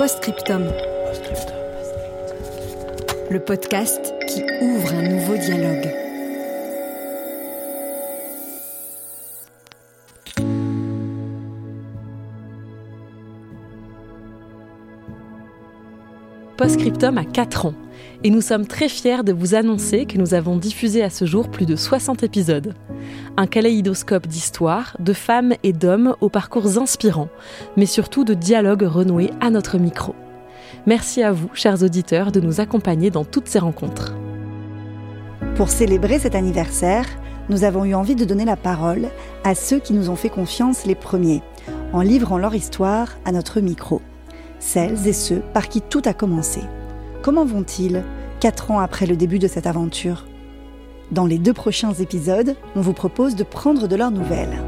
Postscriptum. Le podcast qui ouvre un nouveau dialogue. Postscriptum a 4 ans et nous sommes très fiers de vous annoncer que nous avons diffusé à ce jour plus de 60 épisodes. Un kaléidoscope d'histoires, de femmes et d'hommes aux parcours inspirants, mais surtout de dialogues renoués à notre micro. Merci à vous, chers auditeurs, de nous accompagner dans toutes ces rencontres. Pour célébrer cet anniversaire, nous avons eu envie de donner la parole à ceux qui nous ont fait confiance les premiers, en livrant leur histoire à notre micro celles et ceux par qui tout a commencé. Comment vont-ils, quatre ans après le début de cette aventure? Dans les deux prochains épisodes, on vous propose de prendre de leurs nouvelles.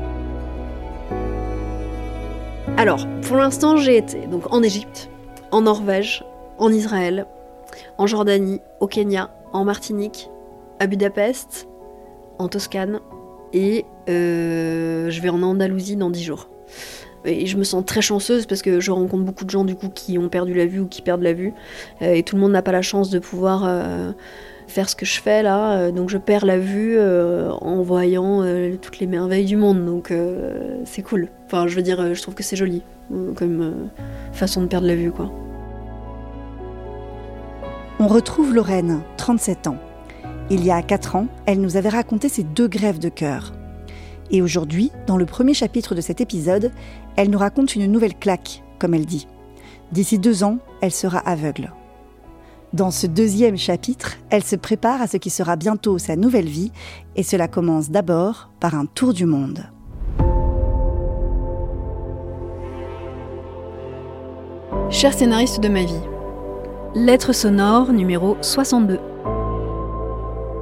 Alors, pour l'instant, j'ai été donc en Égypte, en Norvège, en Israël, en Jordanie, au Kenya, en Martinique, à Budapest, en Toscane, et euh, je vais en Andalousie dans dix jours. Et je me sens très chanceuse parce que je rencontre beaucoup de gens du coup qui ont perdu la vue ou qui perdent la vue. Euh, et tout le monde n'a pas la chance de pouvoir euh, faire ce que je fais là. Euh, donc je perds la vue en voyant toutes les merveilles du monde. Donc c'est cool. Enfin, je veux dire, je trouve que c'est joli comme façon de perdre la vue quoi. On retrouve Lorraine, 37 ans. Il y a 4 ans, elle nous avait raconté ses deux grèves de cœur. Et aujourd'hui, dans le premier chapitre de cet épisode, elle nous raconte une nouvelle claque, comme elle dit. D'ici deux ans, elle sera aveugle. Dans ce deuxième chapitre, elle se prépare à ce qui sera bientôt sa nouvelle vie, et cela commence d'abord par un tour du monde. Cher scénariste de ma vie, lettre sonore numéro 62.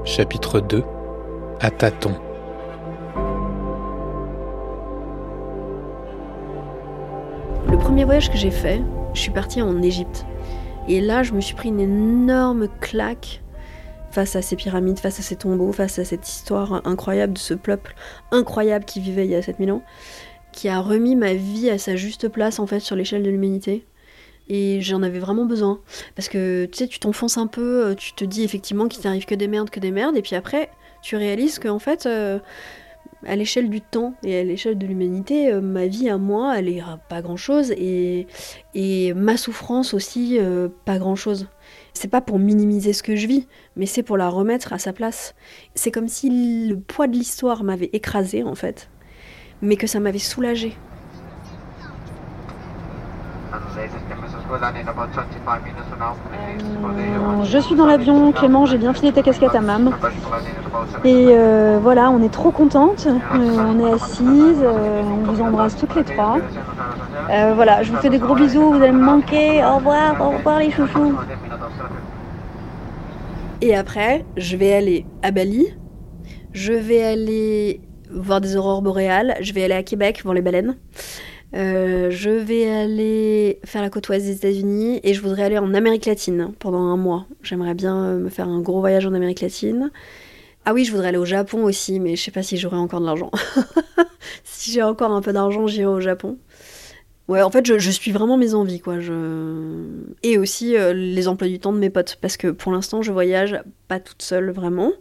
Chapitre 2 À tâtons. Le premier voyage que j'ai fait, je suis partie en Égypte. Et là, je me suis pris une énorme claque face à ces pyramides, face à ces tombeaux, face à cette histoire incroyable de ce peuple incroyable qui vivait il y a 7000 ans, qui a remis ma vie à sa juste place en fait sur l'échelle de l'humanité. Et j'en avais vraiment besoin. Parce que tu sais, tu t'enfonces un peu, tu te dis effectivement qu'il t'arrive que des merdes, que des merdes, et puis après, tu réalises qu'en fait, euh, à l'échelle du temps et à l'échelle de l'humanité, euh, ma vie à moi, elle est pas grand chose et, ma souffrance aussi, euh, pas grand chose. C'est pas pour minimiser ce que je vis, mais c'est pour la remettre à sa place. C'est comme si le poids de l'histoire m'avait écrasé en fait, mais que ça m'avait soulagé. Euh, je suis dans l'avion, Clément, j'ai bien filé ta casquette à mam. Et euh, voilà, on est trop contente, euh, on est assises, on vous embrasse toutes les trois. voilà, je vous fais des gros bisous, vous allez me manquer, au revoir, au revoir les chouchous. Et après, je vais aller à Bali, je vais aller voir des aurores boréales, je vais aller à Québec voir les baleines. Euh, je vais aller faire la côte ouest des États-Unis et je voudrais aller en Amérique latine pendant un mois. J'aimerais bien euh, me faire un gros voyage en Amérique latine. Ah oui, je voudrais aller au Japon aussi, mais je sais pas si j'aurai encore de l'argent. si j'ai encore un peu d'argent, j'irai au Japon. Ouais, en fait, je, suis vraiment mes envies, quoi. Je... Et aussi euh, les emplois du temps de mes potes, parce que pour l'instant, je voyage pas toute seule, vraiment.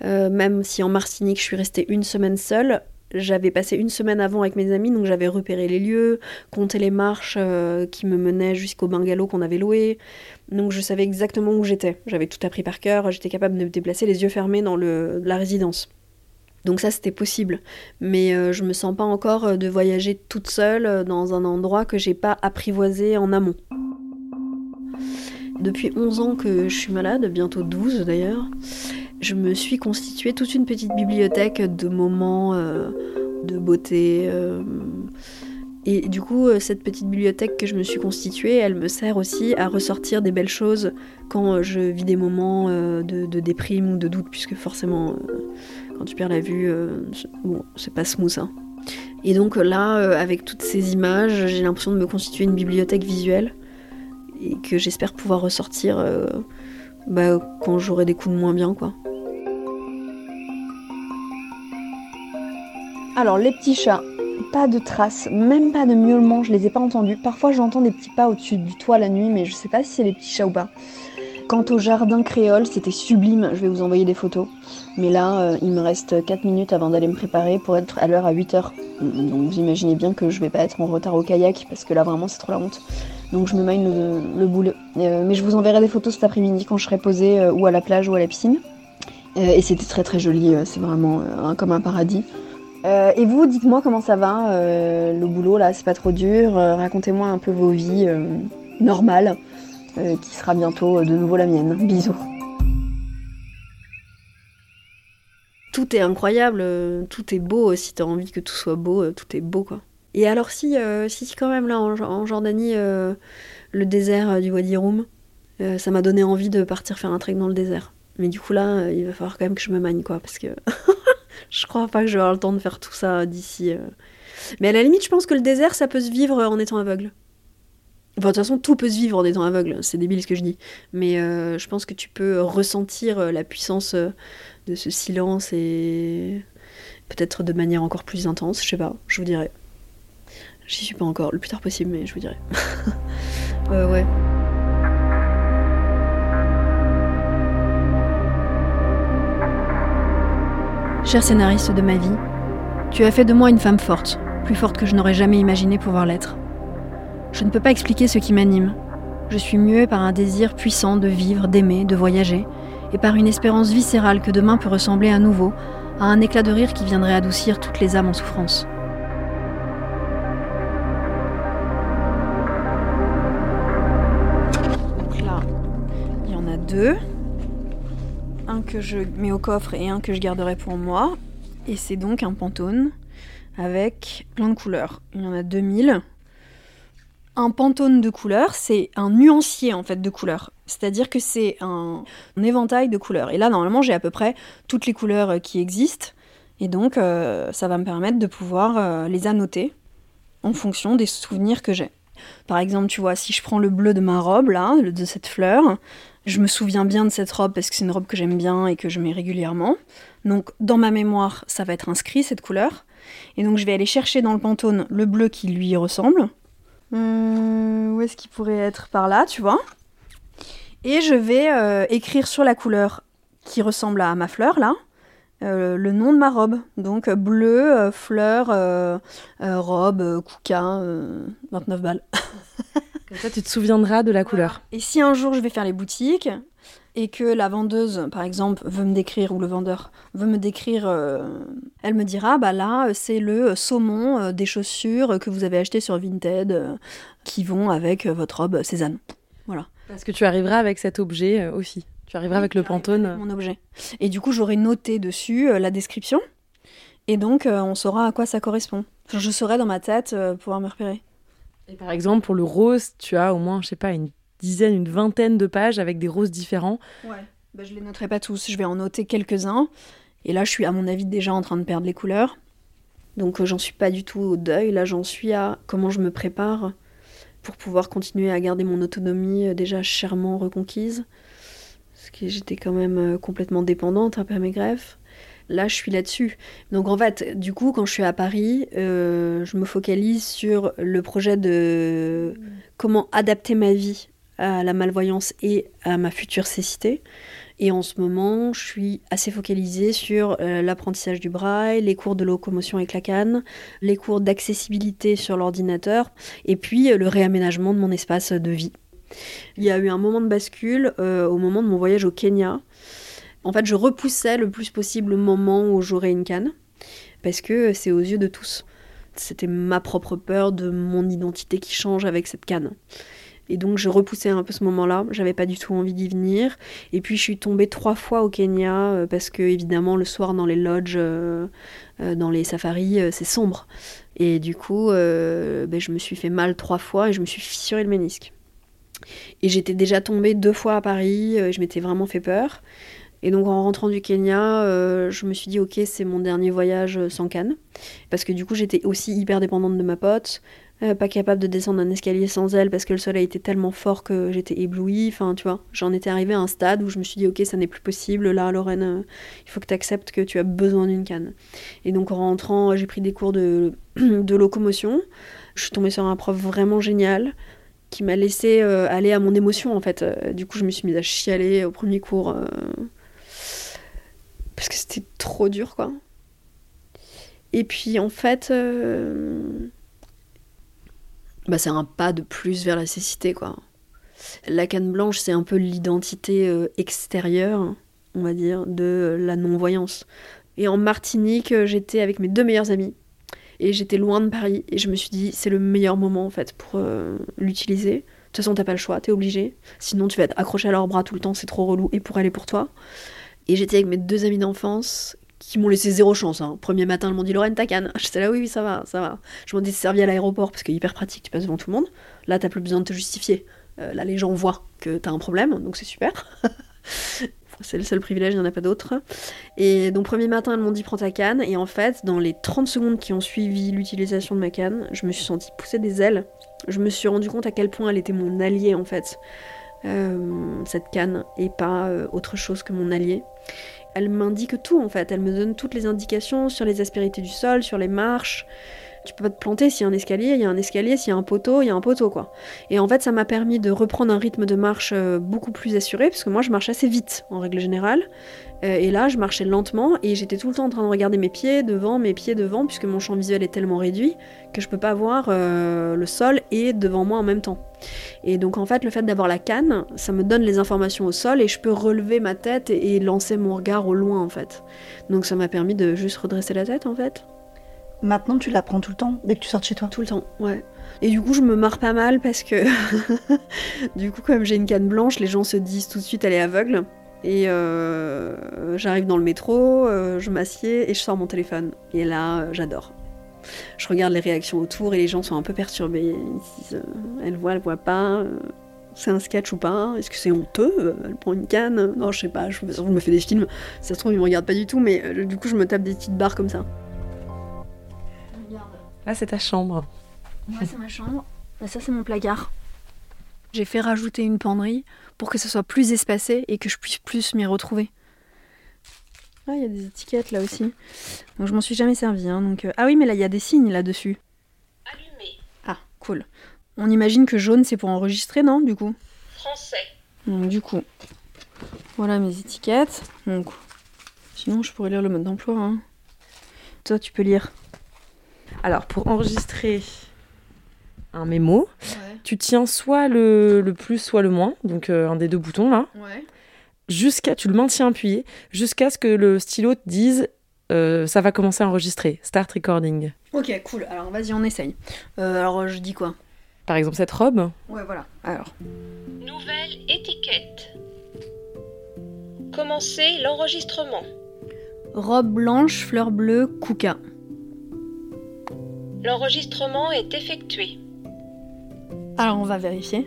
même si en Martinique, je suis restée une semaine seule, j'avais passé une semaine avant avec mes amis, donc j'avais repéré les lieux, compté les marches euh, qui me menaient jusqu'au bungalow qu'on avait loué. Donc je savais exactement où j'étais. J'avais tout appris par cœur, j'étais capable de me déplacer les yeux fermés dans le, la résidence. Donc ça c'était possible, mais euh, je me sens pas encore euh, de voyager toute seule dans un endroit que j'ai pas apprivoisé en amont. Depuis 11 ans que je suis malade, bientôt 12 d'ailleurs, Je me suis constituée toute une petite bibliothèque de moments euh, de beauté. euh, et du coup, euh, cette petite bibliothèque que je me suis constituée, elle me sert aussi à ressortir des belles choses quand je vis des moments de, déprime ou de doute, puisque forcément, quand tu perds la vue, c'est- bon, c'est pas smooth. hein. Et donc là, avec toutes ces images, j'ai l'impression de me constituer une bibliothèque visuelle et que j'espère pouvoir ressortir bah, quand j'aurai des coups de moins bien. Alors, les petits chats, pas de traces, même pas de miaulement, je les ai pas entendus. Parfois, j'entends des petits pas au-dessus du toit la nuit, mais je sais pas si c'est les petits chats ou pas. Quant au jardin créole, c'était sublime, je vais vous envoyer des photos. Mais là, euh, il me reste 4 minutes avant d'aller me préparer pour être à l'heure à 8h. Donc vous imaginez bien que je vais pas être en retard au kayak, parce que là vraiment c'est trop la honte. Donc je me mine le, le boule. Euh, mais je vous enverrai des photos cet après-midi quand je serai posée euh, ou à la plage ou à la piscine. Euh, et c'était très très joli, c'est vraiment comme un paradis. Euh, et vous, dites-moi comment ça va, euh, le boulot là, c'est pas trop dur. euh, Racontez-moi un peu vos vies normales, qui sera bientôt de nouveau la mienne. Bisous. Tout est incroyable, tout est beau. Si t'as envie que tout soit beau, tout est beau, quoi. Et alors si, si, quand même là en, Jordanie, le désert du Wadi Rum, ça m'a donné envie de partir faire un trek dans le désert. Mais du coup là, il va falloir quand même que je me manie, quoi, parce que je crois pas que je vais avoir le temps de faire tout ça d'ici. euh. Mais à la limite, je pense que le désert, ça peut se vivre en étant aveugle. Enfin, de toute façon, tout peut se vivre en étant aveugle. C'est débile ce que je dis. Mais euh, je pense que tu peux ressentir euh, la puissance de ce silence et peut-être de manière encore plus intense. Je sais pas, je vous dirai. J'y suis pas encore, le plus tard possible, mais je vous dirai. Euh, ouais. Cher scénariste de ma vie, tu as fait de moi une femme forte, plus forte que je n'aurais jamais imaginé pouvoir l'être. Je ne peux pas expliquer ce qui m'anime. Je suis muée par un désir puissant de vivre, d'aimer, de voyager, et par une espérance viscérale que demain peut ressembler à nouveau à un éclat de rire qui viendrait adoucir toutes les âmes en souffrance. Donc là, il y en a deux. Que je mets au coffre et un que je garderai pour moi. Et c'est donc un pantone avec plein de couleurs. Il y en a 2000. Un pantone de couleurs, c'est un nuancier en fait de couleurs. C'est-à-dire que c'est un, un éventail de couleurs. Et là, normalement, j'ai à peu près toutes les couleurs euh, qui existent. Et donc, euh, ça va me permettre de pouvoir euh, les annoter en fonction des souvenirs que j'ai. Par exemple, tu vois, si je prends le bleu de ma robe, là, de cette fleur, je me souviens bien de cette robe parce que c'est une robe que j'aime bien et que je mets régulièrement. Donc, dans ma mémoire, ça va être inscrit, cette couleur. Et donc, je vais aller chercher dans le pantone le bleu qui lui ressemble. Euh, où est-ce qu'il pourrait être? Par là, tu vois. Et je vais euh, écrire sur la couleur qui ressemble à ma fleur, là, euh, le nom de ma robe. Donc, euh, bleu, euh, fleur, euh, robe, kouka, euh, 29 balles. Comme ça, tu te souviendras de la couleur. Et si un jour je vais faire les boutiques et que la vendeuse, par exemple, veut me décrire, ou le vendeur veut me décrire, elle me dira, bah là, c'est le saumon des chaussures que vous avez acheté sur Vinted qui vont avec votre robe Cézanne. Voilà. Parce que tu arriveras avec cet objet aussi. Tu arriveras avec le pantone. Mon objet. Et du coup, j'aurai noté dessus euh, la description. Et donc, euh, on saura à quoi ça correspond. Enfin, je saurai dans ma tête euh, pouvoir me repérer. Et par exemple, pour le rose, tu as au moins, je sais pas, une dizaine, une vingtaine de pages avec des roses différents. Ouais. Bah, je les noterai pas tous, je vais en noter quelques-uns. Et là, je suis à mon avis déjà en train de perdre les couleurs. Donc j'en suis pas du tout au deuil, là j'en suis à comment je me prépare pour pouvoir continuer à garder mon autonomie déjà chèrement reconquise. Parce que j'étais quand même euh, complètement dépendante après mes greffes. Là, je suis là-dessus. Donc en fait, du coup, quand je suis à Paris, euh, je me focalise sur le projet de comment adapter ma vie à la malvoyance et à ma future cécité. Et en ce moment, je suis assez focalisée sur euh, l'apprentissage du braille, les cours de locomotion avec la canne, les cours d'accessibilité sur l'ordinateur, et puis le réaménagement de mon espace de vie. Il y a eu un moment de bascule euh, au moment de mon voyage au Kenya. En fait, je repoussais le plus possible le moment où j'aurais une canne, parce que c'est aux yeux de tous. C'était ma propre peur de mon identité qui change avec cette canne. Et donc je repoussais un peu ce moment-là. J'avais pas du tout envie d'y venir. Et puis je suis tombée trois fois au Kenya euh, parce que évidemment le soir dans les lodges, euh, dans les safaris, c'est sombre. Et du coup, ben, je me suis fait mal trois fois et je me suis fissuré le ménisque. Et j'étais déjà tombée deux fois à Paris. euh, je m'étais vraiment fait peur. Et donc en rentrant du Kenya, euh, je me suis dit ok c'est mon dernier voyage euh, sans canne parce que du coup j'étais aussi hyper dépendante de ma pote, pas capable de descendre un escalier sans elle parce que le soleil était tellement fort que j'étais éblouie. Enfin tu vois, j'en étais arrivée à un stade où je me suis dit ok ça n'est plus possible là Lorraine, il faut que tu acceptes que tu as besoin d'une canne. Et donc en rentrant j'ai pris des cours de, de locomotion. Je suis tombée sur un prof vraiment génial qui m'a laissé euh, aller à mon émotion en fait. Euh, du coup je me suis mise à chialer au premier cours. euh, parce que c'était trop dur quoi. Et puis en fait, bah, c'est un pas de plus vers la cécité quoi. La canne blanche, c'est un peu l'identité extérieure, on va dire, de la non-voyance. Et en Martinique, j'étais avec mes deux meilleurs amis. Et j'étais loin de Paris. Et je me suis dit, c'est le meilleur moment en fait pour euh, l'utiliser. De toute façon, t'as pas le choix, t'es obligé. Sinon, tu vas être accroché à leurs bras tout le temps, c'est trop relou. Et pour elle et pour toi. Et j'étais avec mes deux amis d'enfance qui m'ont laissé zéro chance. hein. Premier matin, ils m'ont dit Lorraine, ta canne. J'étais là, oui, oui, ça va, ça va. Je m'en étais servi à l'aéroport parce que hyper pratique, tu passes devant tout le monde. Là, t'as plus besoin de te justifier. Euh, là, les gens voient que t'as un problème, donc c'est super. c'est le seul privilège, il n'y en a pas d'autre. Et donc, premier matin, elles m'ont dit prends ta canne. Et en fait, dans les 30 secondes qui ont suivi l'utilisation de ma canne, je me suis sentie pousser des ailes. Je me suis rendu compte à quel point elle était mon allié, en fait. Euh, cette canne, et pas euh, autre chose que mon allié. Elle m'indique tout en fait, elle me donne toutes les indications sur les aspérités du sol, sur les marches. Tu peux pas te planter s'il y a un escalier, il y a un escalier, s'il y a un poteau, il y a un poteau quoi. Et en fait, ça m'a permis de reprendre un rythme de marche euh, beaucoup plus assuré, parce que moi je marche assez vite en règle générale. Euh, et là, je marchais lentement et j'étais tout le temps en train de regarder mes pieds devant, mes pieds devant, puisque mon champ visuel est tellement réduit que je peux pas voir euh, le sol et devant moi en même temps. Et donc en fait, le fait d'avoir la canne, ça me donne les informations au sol et je peux relever ma tête et, et lancer mon regard au loin en fait. Donc ça m'a permis de juste redresser la tête en fait. Maintenant, tu la prends tout le temps, dès que tu sors de chez toi. Tout le temps, ouais. Et du coup, je me marre pas mal parce que du coup, comme j'ai une canne blanche, les gens se disent tout de suite elle est aveugle. Et euh, j'arrive dans le métro, euh, je m'assieds et je sors mon téléphone. Et là, euh, j'adore. Je regarde les réactions autour et les gens sont un peu perturbés. Ils se disent elle voit, elle voit pas. c'est un sketch ou pas Est-ce que c'est honteux Elle prend une canne Non, je sais pas. Je, je me fais des films. Ça se trouve, ils me regardent pas du tout, mais du coup, je me tape des petites barres comme ça. Là, c'est ta chambre. Moi, c'est ma chambre. Bah, ça, c'est mon placard. J'ai fait rajouter une penderie pour que ce soit plus espacé et que je puisse plus m'y retrouver. Ah, il y a des étiquettes là aussi. Donc, je m'en suis jamais servi. hein, donc, euh, Ah oui, mais là, il y a des signes là-dessus. Allumé. Ah, cool. On imagine que jaune, c'est pour enregistrer, non, du coup? Français. Donc, du coup, voilà mes étiquettes. Donc, sinon, je pourrais lire le mode d'emploi. hein. Toi, tu peux lire. Alors, pour enregistrer un mémo, tu tiens soit le, le plus, soit le moins, donc euh, un des deux boutons là, Ouais. jusqu'à, tu le maintiens appuyé, jusqu'à ce que le stylo te dise euh, ça va commencer à enregistrer, start recording. Ok, cool. Alors, vas-y, on essaye. Euh, alors, je dis quoi? Par exemple, cette robe, Ouais, voilà. Alors. Nouvelle étiquette. Commencez l'enregistrement. Robe blanche, fleur bleue, Kuka. L'enregistrement est effectué. Alors on va vérifier.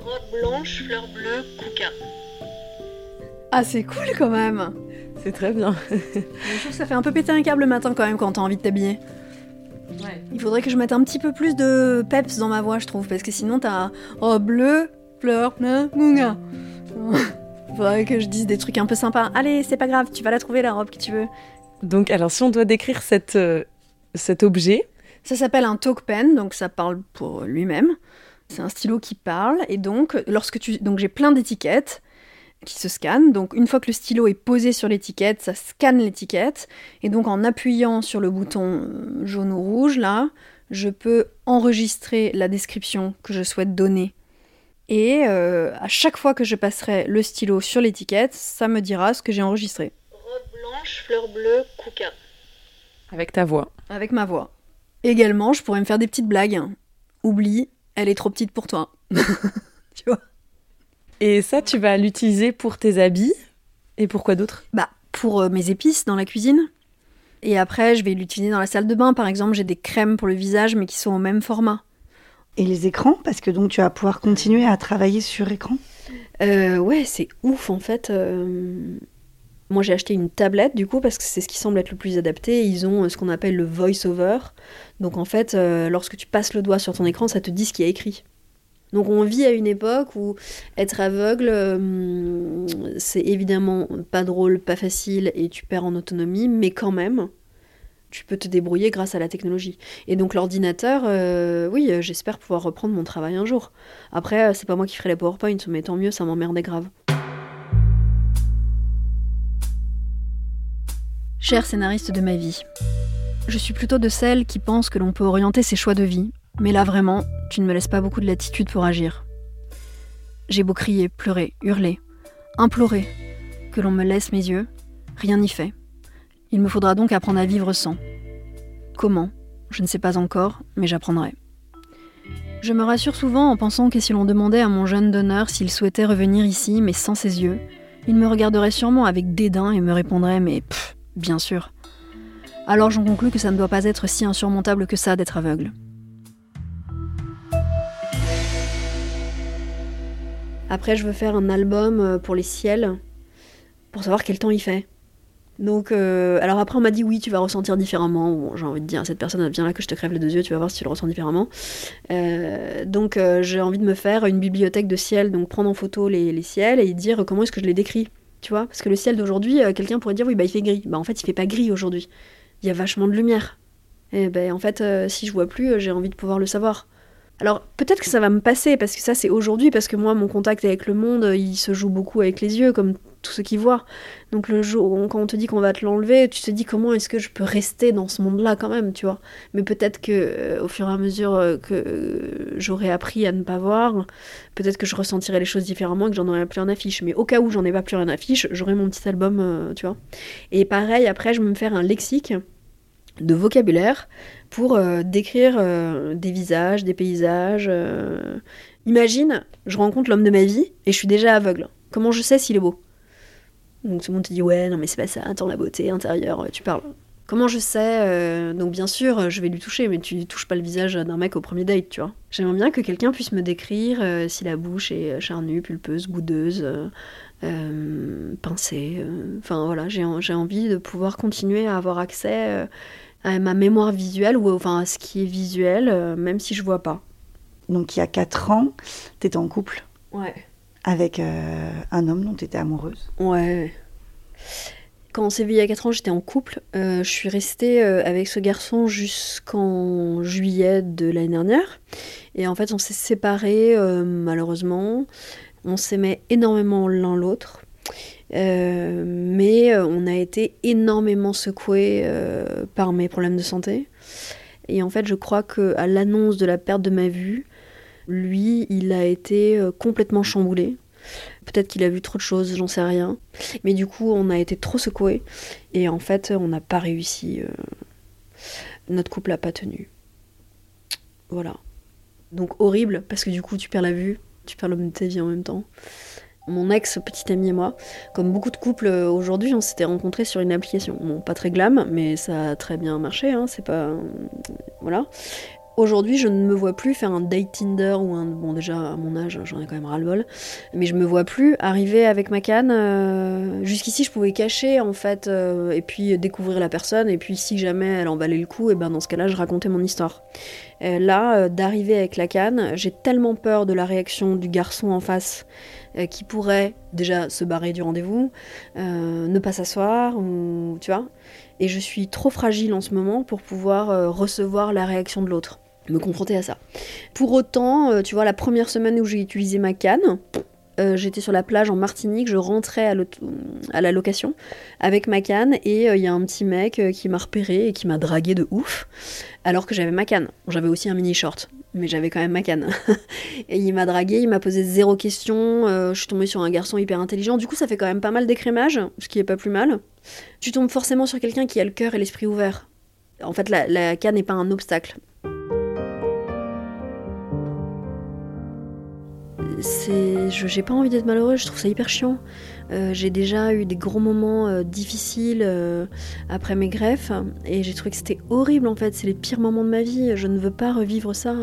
Robe blanche, fleur bleue, Kuka. Ah c'est cool quand même c'est très bien. Je trouve que ça fait un peu péter un câble le matin quand même quand t'as envie de t'habiller. Il faudrait que je mette un petit peu plus de peps dans ma voix je trouve, parce que sinon t'as robe bleue, fleur bleue, Kuka. Faudrait que je dise des trucs un peu sympas. Allez, c'est pas grave, tu vas la trouver la robe que tu veux. Donc, alors, si on doit décrire cette, euh, cet objet, Ça s'appelle un talk pen, donc ça parle pour lui-même. C'est un stylo qui parle, et donc lorsque tu, donc j'ai plein d'étiquettes qui se scannent. Donc une fois que le stylo est posé sur l'étiquette, ça scanne l'étiquette, et donc en appuyant sur le bouton jaune ou rouge là, je peux enregistrer la description que je souhaite donner. Et euh, à chaque fois que je passerai le stylo sur l'étiquette, ça me dira ce que j'ai enregistré Robe blanche, fleur bleue. Avec ta voix. avec ma voix. Également, je pourrais me faire des petites blagues. Oublie, Elle est trop petite pour toi. tu vois? Et ça, tu vas l'utiliser pour tes habits? Et pour quoi d'autre Bah, pour euh, mes épices dans la cuisine. Et après, je vais l'utiliser dans la salle de bain. Par exemple, j'ai des crèmes pour le visage, mais qui sont au même format. Et les écrans? Parce que donc tu vas pouvoir continuer à travailler sur écran? Euh, ouais, c'est ouf en fait. Euh, Moi j'ai acheté une tablette du coup parce que c'est ce qui semble être le plus adapté. Ils ont euh, ce qu'on appelle le voice-over. Donc en fait, euh, lorsque tu passes le doigt sur ton écran, ça te dit ce qui est écrit. Donc on vit à une époque où être aveugle, euh, c'est évidemment pas drôle, pas facile et tu perds en autonomie, mais quand même, tu peux te débrouiller grâce à la technologie. Et donc l'ordinateur, euh, oui, j'espère pouvoir reprendre mon travail un jour. Après, c'est pas moi qui ferai les PowerPoint, mais tant mieux, ça m'emmerdait grave. Cher scénariste de ma vie, je suis plutôt de celles qui pensent que l'on peut orienter ses choix de vie, mais là vraiment, tu ne me laisses pas beaucoup de latitude pour agir. J'ai beau crier, pleurer, hurler, implorer, que l'on me laisse mes yeux, rien n'y fait. Il me faudra donc apprendre à vivre sans. Comment Je ne sais pas encore, mais j'apprendrai. Je me rassure souvent en pensant que si l'on demandait à mon jeune donneur s'il souhaitait revenir ici, mais sans ses yeux, il me regarderait sûrement avec dédain et me répondrait Mais pff, bien sûr. Alors j'en conclus que ça ne doit pas être si insurmontable que ça d'être aveugle. Après, je veux faire un album euh, pour les ciels, pour savoir quel temps il fait. Donc, euh, alors après, on m'a dit oui, tu vas ressentir différemment. Bon, j'ai envie de dire à cette personne, viens là que je te crève les deux yeux, tu vas voir si tu le ressens différemment. Euh, donc, j'ai envie de me faire une bibliothèque de ciel, donc prendre en photo les ciels et dire comment est-ce que je les décris. Tu vois Parce que le ciel d'aujourd'hui, euh, quelqu'un pourrait dire oui, bah il fait gris. Bah en fait, il fait pas gris aujourd'hui. Il y a vachement de lumière. Et ben en fait, euh, si je vois plus, euh, j'ai envie de pouvoir le savoir. Alors peut-être que ça va me passer parce que ça c'est aujourd'hui parce que moi mon contact avec le monde euh, il se joue beaucoup avec les yeux comme tous ceux qui voient. Donc le jour quand on te dit qu'on va te l'enlever, tu te dis comment est-ce que je peux rester dans ce monde-là quand même, tu vois? Mais peut-être que euh, au fur et à mesure euh, que euh, j'aurai appris à ne pas voir, peut-être que je ressentirai les choses différemment et que j'en aurai plus en affiche. Mais au cas où j'en ai pas plus en affiche, j'aurai mon petit album, tu vois? Et pareil après je vais me faire un lexique de vocabulaire pour euh, décrire euh, des visages, des paysages. euh. Imagine, je rencontre l'homme de ma vie et je suis déjà aveugle. Comment je sais s'il est beau? Donc tout le monde te dit ouais, non mais c'est pas ça, attends la beauté intérieure, tu parles. Comment je sais Donc bien sûr, je vais lui toucher, mais tu touches pas le visage d'un mec au premier date, tu vois. J'aimerais bien que quelqu'un puisse me décrire si la bouche est charnue, pulpeuse, boudeuse, pincée. Enfin voilà, j'ai en- j'ai envie de pouvoir continuer à avoir accès à ma mémoire visuelle ou enfin à ce qui est visuel, euh, même si je vois pas. Donc il y a 4 ans, tu étais en couple Ouais. avec euh, un homme dont tu étais amoureuse. Ouais. Quand on s'est vu il y a 4 ans, j'étais en couple. Euh, je suis restée avec ce garçon jusqu'en juillet de l'année dernière. Et en fait, on s'est séparés, euh, malheureusement. On s'aimait énormément l'un l'autre. Euh, mais euh, on a été énormément secoués euh, par mes problèmes de santé. Et en fait, je crois que à l'annonce de la perte de ma vue, lui, il a été complètement chamboulé. Peut-être qu'il a vu trop de choses, j'en sais rien. Mais du coup, on a été trop secoués. Et en fait, on n'a pas réussi. Notre couple n'a pas tenu. Voilà. Donc horrible, parce que du coup, tu perds la vue, tu perds l'homme de ta vie en même temps. Mon ex, petit ami et moi, comme beaucoup de couples euh, aujourd'hui, on s'était rencontrés sur une application. Bon, pas très glam, mais ça a très bien marché, hein, c'est pas. Voilà. Aujourd'hui, je ne me vois plus faire un date Tinder ou un. Bon, déjà, à mon âge, j'en ai quand même ras-le-bol. Mais je me vois plus arriver avec ma canne. euh, Jusqu'ici, je pouvais cacher, en fait, euh, et puis découvrir la personne. Et puis, si jamais elle en valait le coup, et ben dans ce cas-là, je racontais mon histoire. Euh, là, d'arriver avec la canne, j'ai tellement peur de la réaction du garçon en face qui pourrait déjà se barrer du rendez-vous, ne pas s'asseoir, ou tu vois. Et je suis trop fragile en ce moment pour pouvoir recevoir la réaction de l'autre, me confronter à ça. Pour autant, euh, tu vois, la première semaine où j'ai utilisé ma canne, euh, j'étais sur la plage en Martinique, je rentrais à, la location avec ma canne et il y a un petit mec euh, qui m'a repéré et qui m'a dragué de ouf alors que j'avais ma canne. J'avais aussi un mini short, mais j'avais quand même ma canne. et il m'a dragué, il m'a posé zéro question, euh, je suis tombée sur un garçon hyper intelligent, du coup ça fait quand même pas mal d'écrémage, ce qui est pas plus mal. Tu tombes forcément sur quelqu'un qui a le cœur et l'esprit ouvert. En fait, la canne n'est pas un obstacle. J'ai pas envie d'être malheureuse. Je trouve ça hyper chiant. Euh, j'ai déjà eu des gros moments euh, difficiles euh, après mes greffes et j'ai trouvé que c'était horrible en fait. C'est les pires moments de ma vie. Je ne veux pas revivre ça.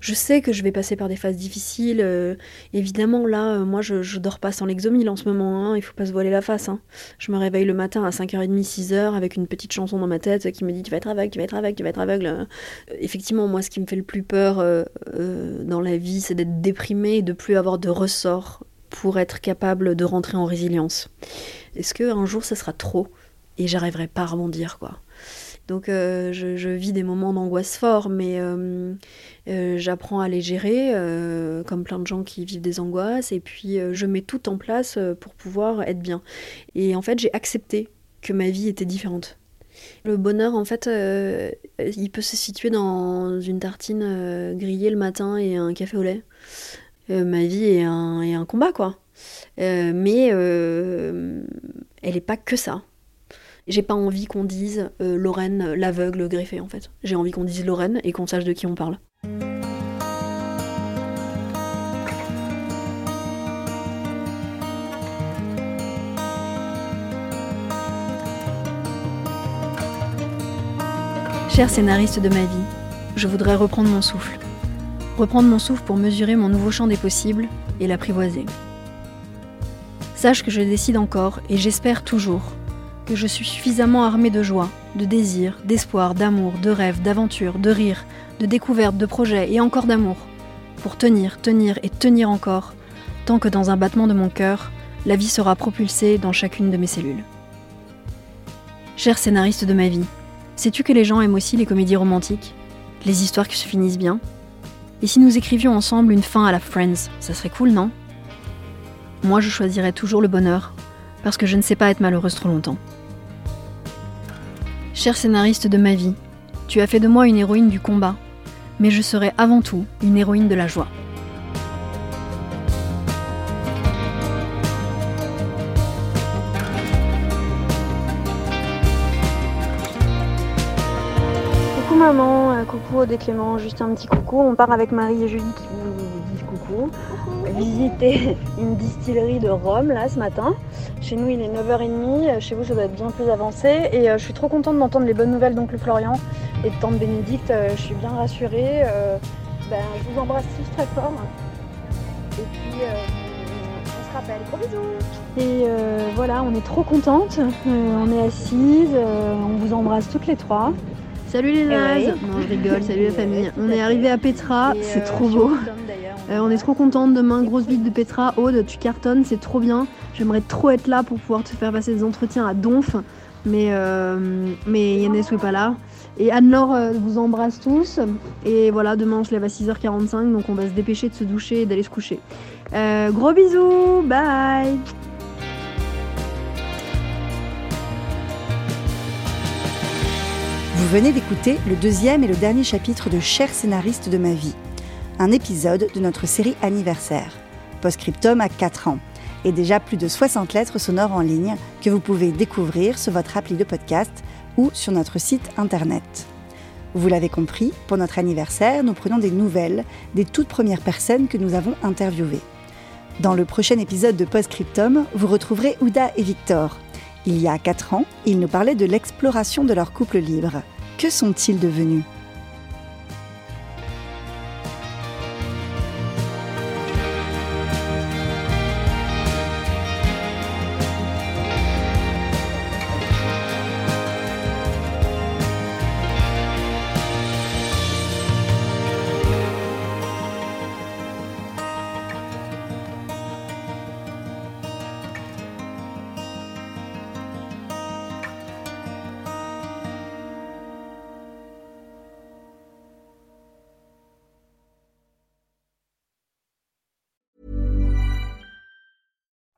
Je sais que je vais passer par des phases difficiles. évidemment, là, moi, je, dors pas sans l'exomile en ce moment. Hein. Il faut pas se voiler la face. Hein. Je me réveille le matin à 5h30, 6h avec une petite chanson dans ma tête qui me dit Tu vas être aveugle, tu vas être aveugle, tu vas être aveugle. effectivement, moi, ce qui me fait le plus peur dans la vie, c'est d'être déprimée et de plus avoir de ressort pour être capable de rentrer en résilience. Est-ce que un jour ça sera trop et j'arriverai pas à rebondir quoi? Donc euh, je, vis des moments d'angoisse forts, mais euh, euh, j'apprends à les gérer, comme plein de gens qui vivent des angoisses, et puis je mets tout en place pour pouvoir être bien. Et en fait, j'ai accepté que ma vie était différente. Le bonheur, en fait, il peut se situer dans une tartine grillée le matin et un café au lait. Ma vie est un, est un combat, quoi. Mais elle n'est pas que ça. J'ai pas envie qu'on dise Lorraine l'aveugle greffée, en fait. J'ai envie qu'on dise Lorraine et qu'on sache de qui on parle. Cher scénariste de ma vie, je voudrais reprendre mon souffle reprendre mon souffle pour mesurer mon nouveau champ des possibles et l'apprivoiser. Sache que je décide encore, et j'espère toujours, que je suis suffisamment armée de joie, de désir, d'espoir, d'amour, de rêve, d'aventure, de rire, de découverte, de projet et encore d'amour, pour tenir, tenir et tenir encore, tant que dans un battement de mon cœur, la vie sera propulsée dans chacune de mes cellules. Cher scénariste de ma vie, sais-tu que les gens aiment aussi les comédies romantiques? Les histoires qui se finissent bien? Et si nous écrivions ensemble une fin à la Friends, ça serait cool, non? Moi, je choisirais toujours le bonheur, parce que je ne sais pas être malheureuse trop longtemps. Cher scénariste de ma vie, tu as fait de moi une héroïne du combat, mais je serai avant tout une héroïne de la joie. maman, euh, coucou des Clément, juste un petit coucou. On part avec Marie et Julie qui vous disent coucou. Visiter une distillerie de rhum là ce matin. Chez nous il est 9h30, euh, chez vous ça doit être bien plus avancé. Et euh, je suis trop contente d'entendre les bonnes nouvelles d'oncle Florian et de tante Bénédicte. je suis bien rassurée. Ben, je vous embrasse tous très fort. Et puis on se rappelle. Gros bisous Et voilà, on est trop contente. on est assises, on vous embrasse toutes les trois. Salut les nazes Non, je rigole, salut la famille. On est arrivé à Petra, c'est trop beau. Euh, on est trop contente. Demain, grosse visite de Petra. Aude, tu cartonnes, c'est trop bien. J'aimerais trop être là pour pouvoir te faire passer des entretiens à Donf. Mais, euh, mais Yannis n'est pas là. Et Anne-Laure euh, vous embrasse tous. Et voilà, demain on se lève à 6h45, donc on va se dépêcher de se doucher et d'aller se coucher. gros bisous, bye Vous venez d'écouter le deuxième et le dernier chapitre de Cher scénariste de ma vie, un épisode de notre série anniversaire. Postscriptum à 4 ans et déjà plus de 60 lettres sonores en ligne que vous pouvez découvrir sur votre appli de podcast ou sur notre site internet. Vous l'avez compris, pour notre anniversaire, nous prenons des nouvelles des toutes premières personnes que nous avons interviewées. Dans le prochain épisode de Postscriptum, vous retrouverez Ouda et Victor, il y a 4 ans, ils nous parlaient de l'exploration de leur couple libre. Que sont-ils devenus?